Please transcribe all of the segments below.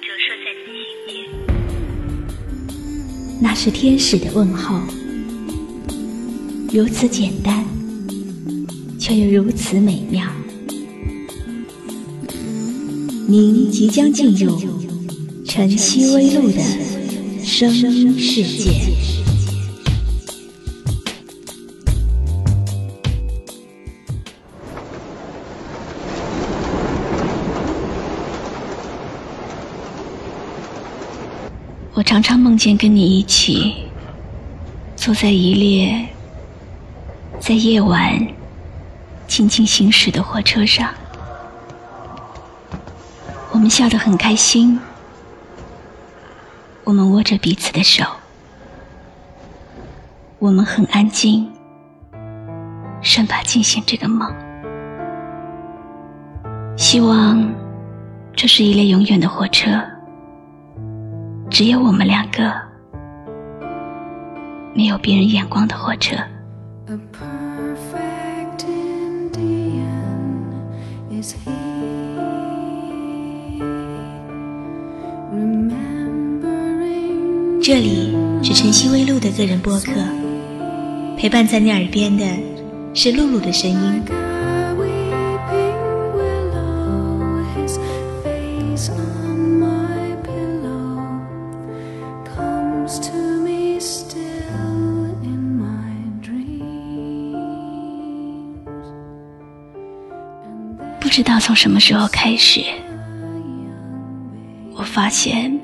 折射在你心间那是天使的问候，如此简单，却又如此美妙。您即将进入晨曦微露的声音世界。常常梦见跟你一起坐在一列在夜晚静静行驶的火车上，我们笑得很开心，我们握着彼此的手，我们很安静，生怕惊醒这个梦。希望这是一列永远的火车。只有我们两个，没有别人眼光的火车。这里是晨曦微露的个人播客，陪伴在你耳边的是露露的声音。知道从什么时候开始，我发现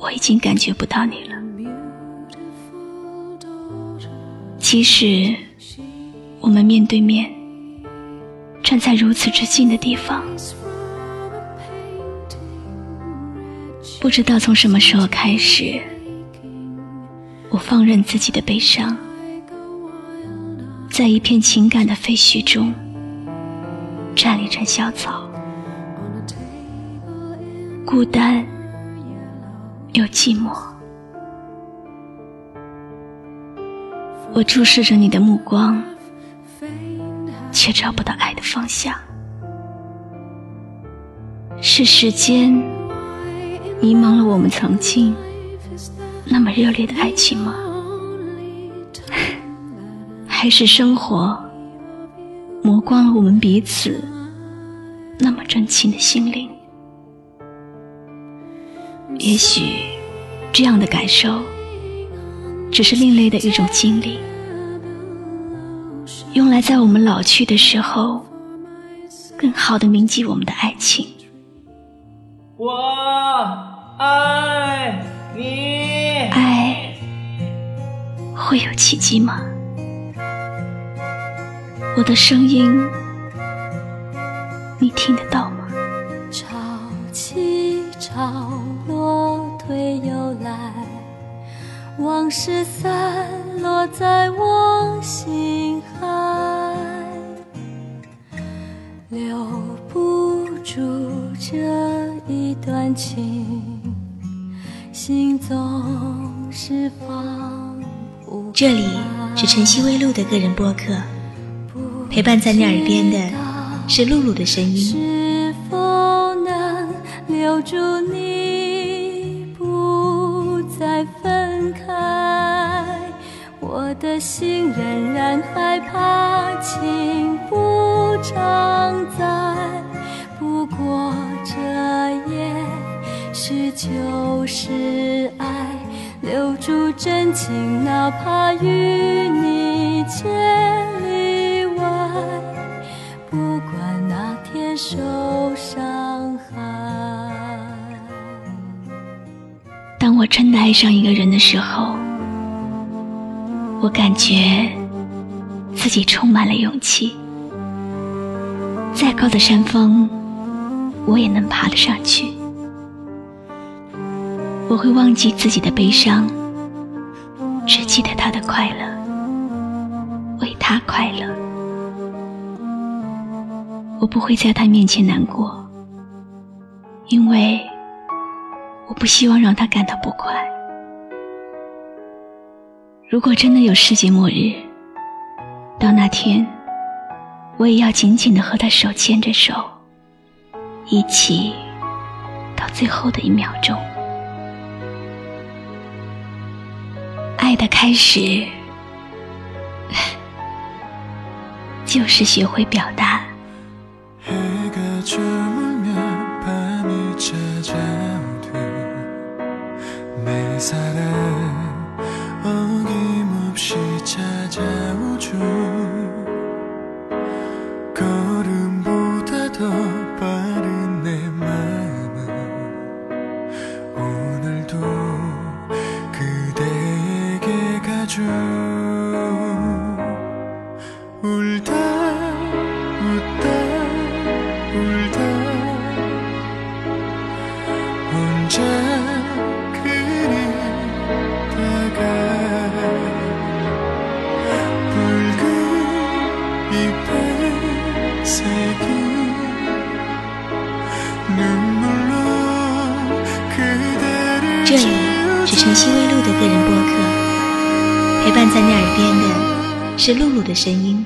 我已经感觉不到你了。即使我们面对面站在如此之近的地方，不知道从什么时候开始，我放任自己的悲伤，在一片情感的废墟中。站立成小草，孤单又寂寞。我注视着你的目光，却找不到爱的方向。是时间迷茫了我们曾经那么热烈的爱情吗？还是生活？磨光了我们彼此那么真情的心灵。也许这样的感受只是另类的一种经历，用来在我们老去的时候，更好的铭记我们的爱情。我爱你。爱会有奇迹吗？我的声音，你听得到吗？潮起潮落退又来，往事散落在我心海，留不住这一段情，心总是放不这里是晨曦微露的个人播客。陪伴在你耳边的是露露的声音。是否能留住你，不再分开？我的心仍然害怕，情不常在。不过这也许就是爱，留住真情，哪怕与你千受伤害。当我真的爱上一个人的时候，我感觉自己充满了勇气。再高的山峰，我也能爬得上去。我会忘记自己的悲伤，只记得他的快乐，为他快乐。我不会在他面前难过，因为我不希望让他感到不快。如果真的有世界末日，到那天。我也要紧紧的和他手牵着手，一起到最后的一秒钟。爱的开始，就是学会表达。这里是晨曦微露的个人播客，陪伴在你耳边的是露露的声音。